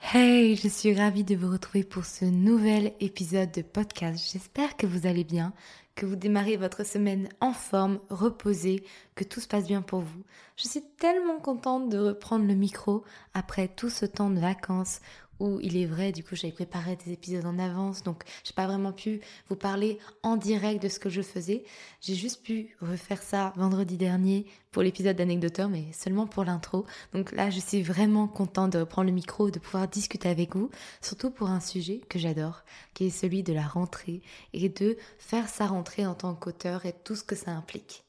Hey, je suis ravie de vous retrouver pour ce nouvel épisode de podcast. J'espère que vous allez bien, que vous démarrez votre semaine en forme, reposée, que tout se passe bien pour vous. Je suis tellement contente de reprendre le micro après tout ce temps de vacances où il est vrai, du coup, j'avais préparé des épisodes en avance, donc j'ai pas vraiment pu vous parler en direct de ce que je faisais. J'ai juste pu refaire ça vendredi dernier pour l'épisode d'anecdoteur, mais seulement pour l'intro. Donc là, je suis vraiment contente de reprendre le micro, de pouvoir discuter avec vous, surtout pour un sujet que j'adore, qui est celui de la rentrée et de faire sa rentrée en tant qu'auteur et tout ce que ça implique.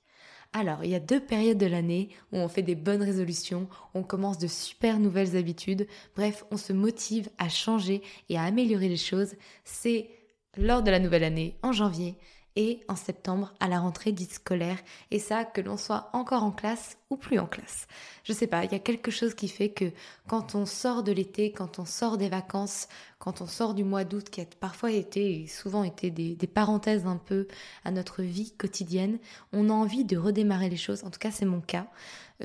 Alors, il y a deux périodes de l'année où on fait des bonnes résolutions, on commence de super nouvelles habitudes, bref, on se motive à changer et à améliorer les choses. C'est lors de la nouvelle année, en janvier, et en septembre à la rentrée dite scolaire et ça que l'on soit encore en classe ou plus en classe. Je sais pas, il y a quelque chose qui fait que quand on sort de l'été, quand on sort des vacances, quand on sort du mois d'août qui a parfois été et souvent été des, des, parenthèses un peu à notre vie quotidienne, on a envie de redémarrer les choses. En tout cas, c'est mon cas.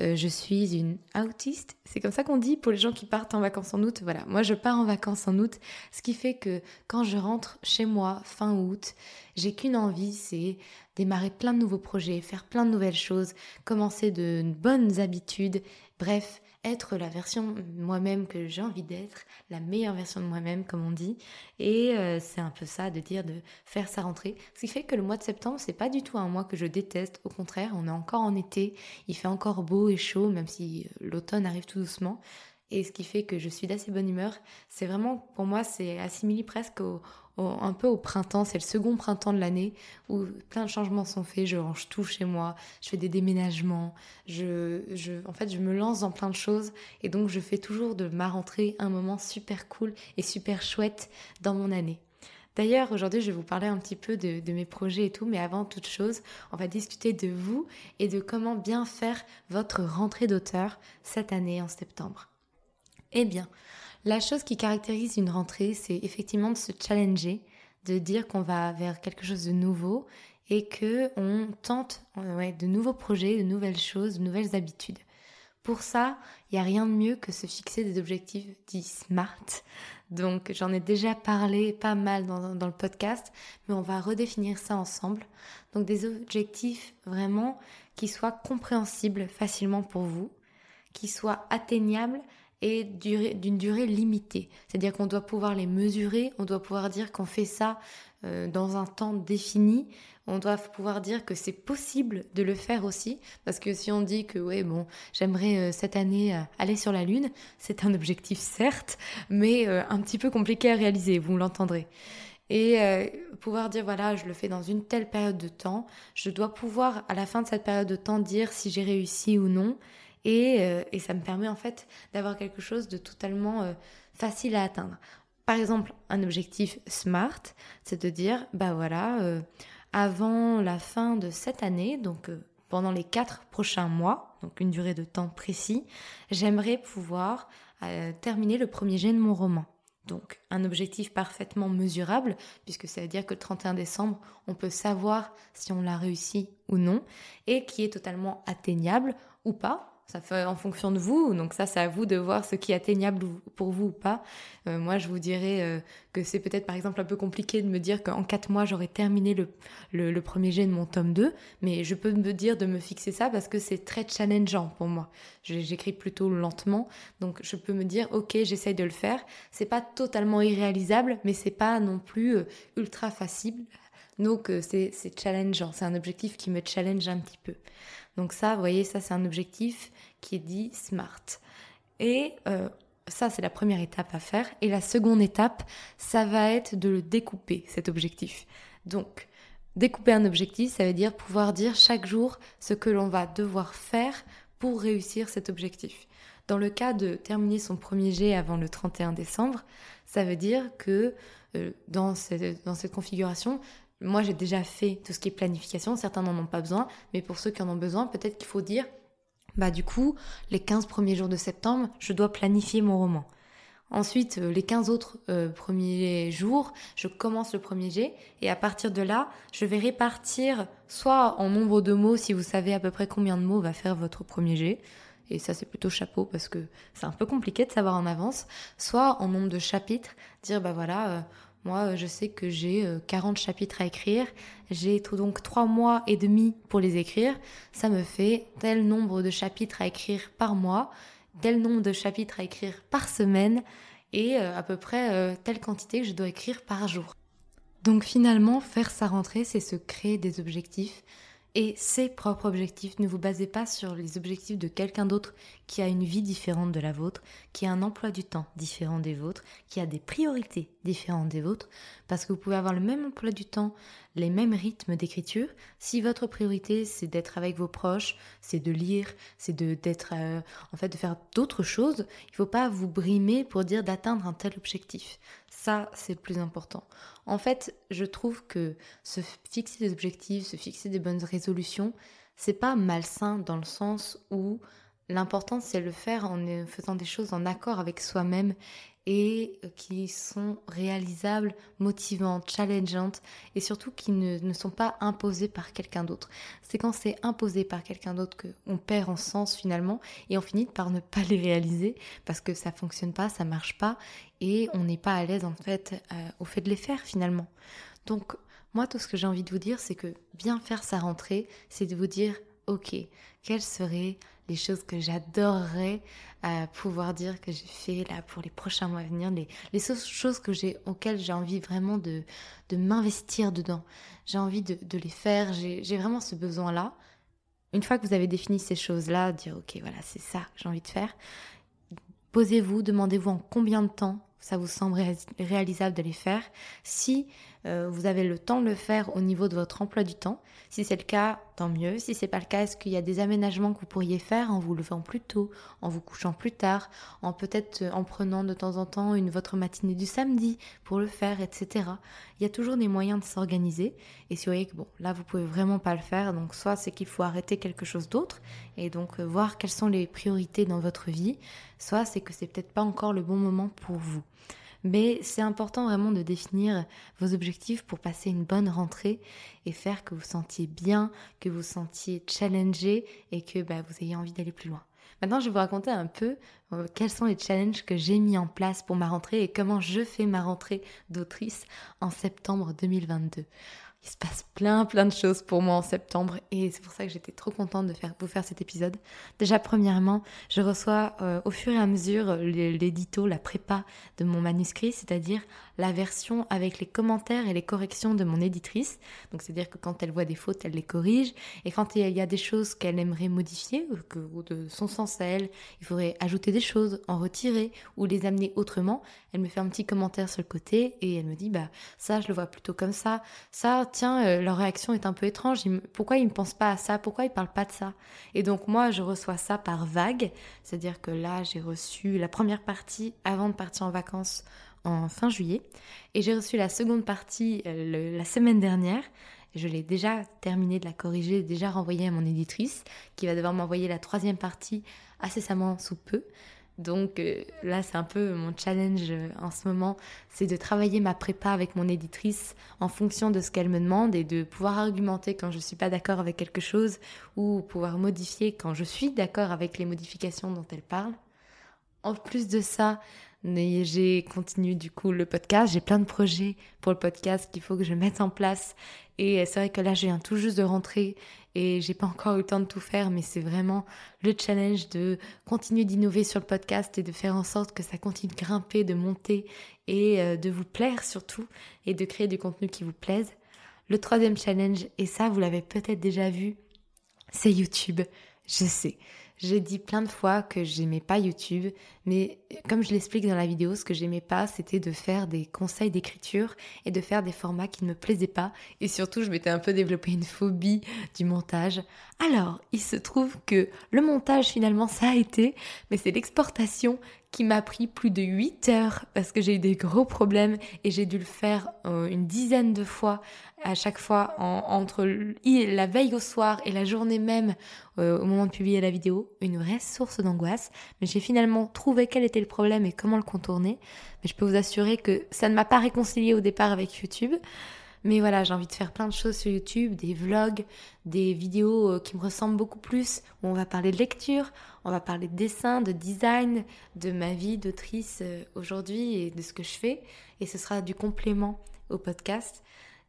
Euh, je suis une autiste, c'est comme ça qu'on dit pour les gens qui partent en vacances en août. Voilà, moi je pars en vacances en août, ce qui fait que quand je rentre chez moi fin août, j'ai qu'une envie, c'est démarrer plein de nouveaux projets, faire plein de nouvelles choses, commencer de bonnes habitudes, bref, être la version moi-même que j'ai envie d'être, la meilleure version de moi-même comme on dit. Et euh, c'est un peu ça de dire de faire sa rentrée. Ce qui fait que le mois de septembre, c'est pas du tout un mois que je déteste. Au contraire, on est encore en été, il fait encore beau et chaud, même si euh, l'automne arrive tout doucement. Et ce qui fait que je suis d'assez bonne humeur, c'est vraiment, pour moi, c'est assimilé presque au, un peu au printemps, c'est le second printemps de l'année où plein de changements sont faits, je range tout chez moi, je fais des déménagements, je, je, en fait je me lance dans plein de choses et donc je fais toujours de ma rentrée un moment super cool et super chouette dans mon année. D'ailleurs, aujourd'hui, je vais vous parler un petit peu de, de, mes projets et tout, mais avant toute chose, on va discuter de vous et de comment bien faire votre rentrée d'auteur cette année en septembre. Eh bien, la chose qui caractérise une rentrée, c'est effectivement de se challenger, de dire qu'on va vers quelque chose de nouveau et que on tente ouais, de nouveaux projets, de nouvelles choses, de nouvelles habitudes. Pour ça, il n'y a rien de mieux que se fixer des objectifs dits SMART. Donc j'en ai déjà parlé pas mal dans, dans, le podcast, mais on va redéfinir ça ensemble. Donc des objectifs vraiment qui soient compréhensibles facilement pour vous, qui soient atteignables et d'une durée limitée. C'est-à-dire qu'on doit pouvoir les mesurer, on doit pouvoir dire qu'on fait ça euh, dans un temps défini, on doit pouvoir dire que c'est possible de le faire aussi, parce que si on dit que ouais bon, j'aimerais euh, cette année euh, aller sur la lune, c'est un objectif certes, mais un petit peu compliqué à réaliser, vous l'entendrez. Et pouvoir dire voilà, je le fais dans une telle période de temps, je dois pouvoir à la fin de cette période de temps dire si j'ai réussi ou non, et, euh, et, ça me permet en fait d'avoir quelque chose de totalement euh, facile à atteindre. Par exemple, un objectif SMART, c'est de dire, bah voilà, euh, avant la fin de cette année, donc pendant les quatre prochains mois, donc une durée de temps précis, j'aimerais pouvoir terminer le premier jet de mon roman. Donc un objectif parfaitement mesurable, puisque ça veut dire que le 31 décembre, on peut savoir si on l'a réussi ou non, et qui est totalement atteignable ou pas, ça fait en fonction de vous. Donc ça, c'est à vous de voir ce qui est atteignable pour vous ou pas. Euh, moi, je vous dirais euh, que c'est peut-être par exemple un peu compliqué de me dire qu'en quatre mois, j'aurais terminé le, le, premier jet de mon tome 2. Mais je peux me dire de me fixer ça parce que c'est très challengeant pour moi. J'écris plutôt lentement. Donc je peux me dire, ok, j'essaye de le faire. C'est pas totalement irréalisable, mais c'est pas non plus euh, ultra facile. Donc c'est challengeant. C'est un objectif qui me challenge un petit peu. Donc ça, vous voyez, ça c'est un objectif qui est dit SMART. Et euh, ça, c'est la première étape à faire. Et la seconde étape, ça va être de le découper, cet objectif. Donc, découper un objectif, ça veut dire pouvoir dire chaque jour ce que l'on va devoir faire pour réussir cet objectif. Dans le cas de terminer son premier jet avant le 31 décembre, ça veut dire que euh, dans, cette, dans cette configuration, moi, j'ai déjà fait tout ce qui est planification. Certains n'en ont pas besoin, mais pour ceux qui en ont besoin, peut-être qu'il faut dire, bah du coup, les 15 premiers jours de septembre, je dois planifier mon roman. Ensuite, euh, les 15 autres euh, premiers jours, je commence le premier jet et à partir de là, je vais répartir soit en nombre de mots, si vous savez à peu près combien de mots va faire votre premier jet, et ça c'est plutôt chapeau parce que c'est un peu compliqué de savoir en avance, soit en nombre de chapitres, dire bah voilà, euh, moi, euh, je sais que j'ai 40 euh, chapitres à écrire. J'ai donc 3 mois et demi pour les écrire. Ça me fait tel nombre de chapitres à écrire par mois, tel nombre de chapitres à écrire par semaine et euh, à peu près telle quantité que je dois écrire par jour. Donc finalement, faire sa rentrée, c'est se créer des objectifs, et ses propres objectifs. Ne vous basez pas sur les objectifs de quelqu'un d'autre qui a une vie différente de la vôtre, qui a un emploi du temps différent des vôtres, qui a des priorités différentes des vôtres, parce que vous pouvez avoir le même emploi du temps, les mêmes rythmes d'écriture. Si votre priorité c'est d'être avec vos proches, c'est de lire, c'est de d'être euh, en fait de faire d'autres choses, il ne faut pas vous brimer pour dire d'atteindre un tel objectif. Ça, c'est le plus important. En fait, je trouve que se fixer des objectifs, se fixer des bonnes résolutions, c'est pas malsain dans le sens où l'important c'est le faire en faisant des choses en accord avec soi-même et euh, qui sont réalisables, motivantes, challengeantes et surtout qui ne, sont pas imposées par quelqu'un d'autre. C'est quand c'est imposé par quelqu'un d'autre qu'on perd en sens finalement et on finit par ne pas les réaliser parce que ça fonctionne pas, ça marche pas et on n'est pas à l'aise en fait euh, au fait de les faire finalement. Donc moi tout ce que j'ai envie de vous dire c'est que bien faire sa rentrée, c'est de vous dire ok, quelles seraient les choses que j'adorerais euh, pouvoir dire que j'ai fait là pour les prochains mois à venir, les, les choses que j'ai, auxquelles j'ai envie vraiment de, de m'investir dedans. J'ai envie de, de, les faire, j'ai vraiment ce besoin-là. Une fois que vous avez défini ces choses-là, dire ok voilà c'est ça que j'ai envie de faire, posez-vous, demandez-vous en combien de temps ça vous semble réalisable de les faire. Si euh, vous avez le temps de le faire au niveau de votre emploi du temps, si c'est le cas, tant mieux. Si c'est pas le cas, est-ce qu'il y a des aménagements que vous pourriez faire en vous levant plus tôt, en vous couchant plus tard, en peut-être euh, en prenant de temps en temps une votre matinée du samedi pour le faire, etc. Il y a toujours des moyens de s'organiser. Et si vous voyez que bon, là vous pouvez vraiment pas le faire, donc soit c'est qu'il faut arrêter quelque chose d'autre et donc euh, voir quelles sont les priorités dans votre vie, soit c'est que c'est peut-être pas encore le bon moment pour vous. Mais c'est important vraiment de définir vos objectifs pour passer une bonne rentrée et faire que vous sentiez bien, que vous sentiez challengé et que bah, vous ayez envie d'aller plus loin. Maintenant, je vais vous raconter un peu euh, quels sont les challenges que j'ai mis en place pour ma rentrée et comment je fais ma rentrée d'autrice en septembre 2022 il se passe plein plein de choses pour moi en septembre et c'est pour ça que j'étais trop contente de faire, vous faire cet épisode. Déjà premièrement, je reçois euh, au fur et à mesure l'édito, la prépa de mon manuscrit, c'est-à-dire la version avec les commentaires et les corrections de mon éditrice. Donc c'est-à-dire que quand elle voit des fautes, elle les corrige et quand il y a des choses qu'elle aimerait modifier ou que de son sens à elle, il faudrait ajouter des choses, en retirer ou les amener autrement, elle me fait un petit commentaire sur le côté et elle me dit bah ça je le vois plutôt comme ça, ça tiens, euh, leur réaction est un peu étrange. pourquoi ils ne pensent pas à ça? Pourquoi ils ne parlent pas de ça? Et donc moi, je reçois ça par vague. C'est-à-dire que là, j'ai reçu la première partie avant de partir en vacances en fin juillet. Et j'ai reçu la seconde partie la semaine dernière. Je l'ai déjà terminé de la corriger, déjà renvoyée à mon éditrice, qui va devoir m'envoyer la troisième partie incessamment sous peu. Donc euh, là, c'est un peu mon challenge euh, en ce moment, c'est de travailler ma prépa avec mon éditrice en fonction de ce qu'elle me demande et de pouvoir argumenter quand je ne suis pas d'accord avec quelque chose ou pouvoir modifier quand je suis d'accord avec les modifications dont elle parle. En plus de ça, j'ai continué du coup le podcast. J'ai plein de projets pour le podcast qu'il faut que je mette en place. Et c'est vrai que là, je viens tout juste de rentrer et j'ai pas encore eu le temps de tout faire, mais c'est vraiment le challenge de continuer d'innover sur le podcast et de faire en sorte que ça continue de grimper, de monter et euh, de vous plaire surtout et de créer du contenu qui vous plaise. Le troisième challenge, et ça vous l'avez peut-être déjà vu, c'est YouTube. Je sais. J'ai dit plein de fois que j'aimais pas YouTube, mais comme je l'explique dans la vidéo, ce que j'aimais pas, c'était de faire des conseils d'écriture et de faire des formats qui ne me plaisaient pas. Et surtout, je m'étais un peu développé une phobie du montage. Alors, il se trouve que le montage, finalement, ça a été, mais c'est l'exportation qui m'a pris plus de 8 heures parce que j'ai eu des gros problèmes et j'ai dû le faire euh, une dizaine de fois à chaque fois entre la veille au soir et la journée même euh, au moment de publier la vidéo, une vraie source d'angoisse. Mais j'ai finalement trouvé quel était le problème et comment le contourner. Mais je peux vous assurer que ça ne m'a pas réconcilié au départ avec YouTube. Mais voilà, j'ai envie de faire plein de choses sur YouTube, des vlogs, des vidéos euh, qui me ressemblent beaucoup plus, où on va parler de lecture, on va parler de dessin, de design, de ma vie d'autrice euh, aujourd'hui et de ce que je fais. Et ce sera du complément au podcast.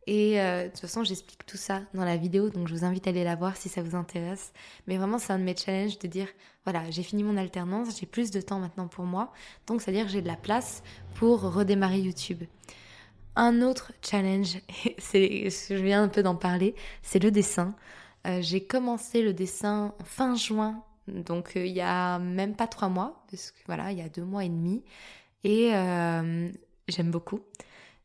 Et euh, de toute façon, j'explique tout ça dans la vidéo, donc je vous invite à aller la voir si ça vous intéresse. Mais vraiment, c'est un de mes challenges de dire, voilà, j'ai fini mon alternance, j'ai plus de temps maintenant pour moi, donc c'est-à-dire que j'ai de la place pour redémarrer YouTube. Un autre challenge, c'est, je viens un peu d'en parler, c'est le dessin. Euh, j'ai commencé le dessin fin juin, donc euh, il y a même pas trois mois, parce que voilà, il y a deux mois et demi, et euh, j'aime beaucoup.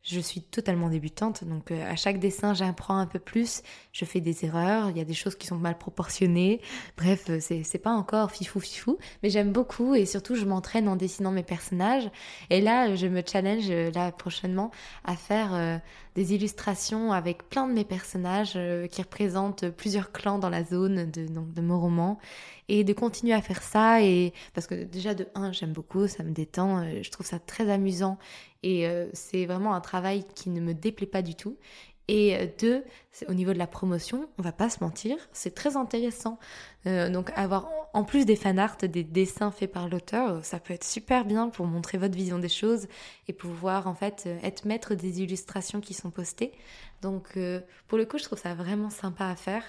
Je suis totalement débutante, donc euh, à chaque dessin, j'apprends un peu plus. Je fais des erreurs, il y a des choses qui sont mal proportionnées. Bref, euh, c'est pas encore fifou fifou, mais j'aime beaucoup et surtout, je m'entraîne en dessinant mes personnages. Et là, je me challenge euh, là prochainement à faire des illustrations avec plein de mes personnages qui représentent plusieurs clans dans la zone de, donc, de mon roman et de continuer à faire ça et parce que déjà de un j'aime beaucoup ça me détend je trouve ça très amusant et euh, c'est vraiment un travail qui ne me déplaît pas du tout. Et euh, deux, au niveau de la promotion, on va pas se mentir, c'est très intéressant. Euh, donc avoir en plus des fan art, des dessins faits par l'auteur, ça peut être super bien pour montrer votre vision des choses et pouvoir en fait être maître des illustrations qui sont postées. Donc pour le coup, je trouve ça vraiment sympa à faire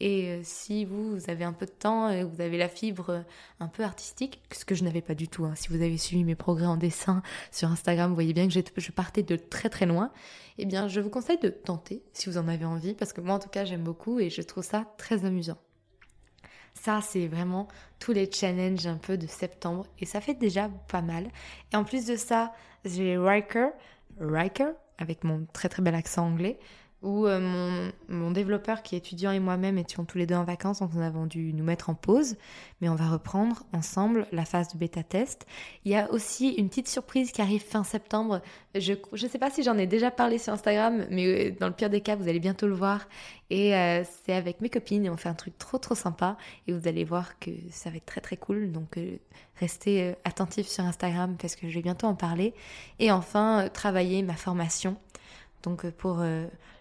et euh, si vous, avez un peu de temps et vous avez la fibre euh, un peu artistique, ce que je n'avais pas du tout, hein. si vous avez suivi mes progrès en dessin sur Instagram, vous voyez bien que je partais de très très loin, eh bien je vous conseille de tenter si vous en avez envie, parce que moi en tout cas j'aime beaucoup et je trouve ça très amusant. Ça, c'est vraiment tous les challenges un peu de septembre et ça fait déjà pas mal. Et en plus de ça, j'ai Riker, Riker, avec mon très très bel accent anglais, où euh, mon, développeur qui est étudiant et moi-même étions tous les deux en vacances, donc nous avons dû nous mettre en pause, mais on va reprendre ensemble la phase de bêta test. Il y a aussi une petite surprise qui arrive fin septembre. Je ne sais pas si j'en ai déjà parlé sur Instagram, mais euh, dans le pire des cas, vous allez bientôt le voir. Et euh, c'est avec mes copines et on fait un truc trop trop sympa et vous allez voir que ça va être très très cool. Donc restez attentifs sur Instagram parce que je vais bientôt en parler. Et enfin, travailler ma formation. Donc pour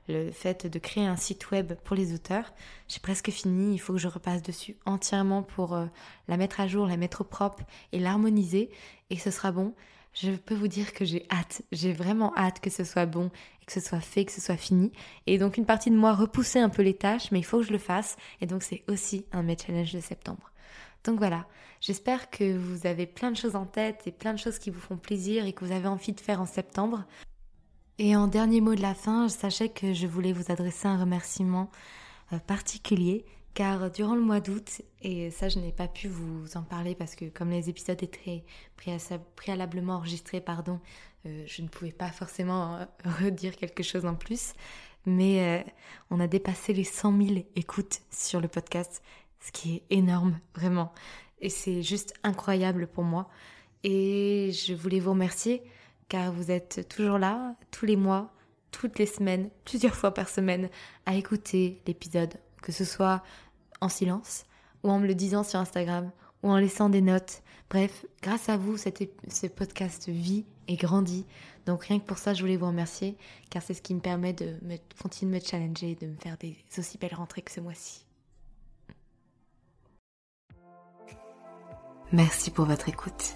le fait de créer un site web pour les auteurs. J'ai presque fini, il faut que je repasse dessus entièrement pour euh, la mettre à jour, la mettre au propre et l'harmoniser et ce sera bon. Je peux vous dire que j'ai hâte, j'ai vraiment hâte que ce soit bon et que ce soit fait, que ce soit fini. Et donc une partie de moi repoussait un peu les tâches, mais il faut que je le fasse et donc c'est aussi un mes challenge de septembre. Donc voilà, j'espère que vous avez plein de choses en tête et plein de choses qui vous font plaisir et que vous avez envie de faire en septembre. Et en dernier mot de la fin, sachez que je voulais vous adresser un remerciement euh, particulier car durant le mois d'août, et ça je n'ai pas pu vous en parler parce que comme les épisodes étaient préalablement enregistrés, pardon, euh, je ne pouvais pas forcément euh, redire quelque chose en plus, mais on a dépassé les 100 000 écoutes sur le podcast, ce qui est énorme, vraiment. Et c'est juste incroyable pour moi. Et je voulais vous remercier car vous êtes toujours là, tous les mois, toutes les semaines, plusieurs fois par semaine, à écouter l'épisode, que ce soit en silence, ou en me le disant sur Instagram, ou en laissant des notes. Bref, grâce à vous, ce podcast vit et grandit. Donc rien que pour ça, je voulais vous remercier, car c'est ce qui me permet de me, continuer de me challenger, de me faire des aussi belles rentrées que ce mois-ci. Merci pour votre écoute.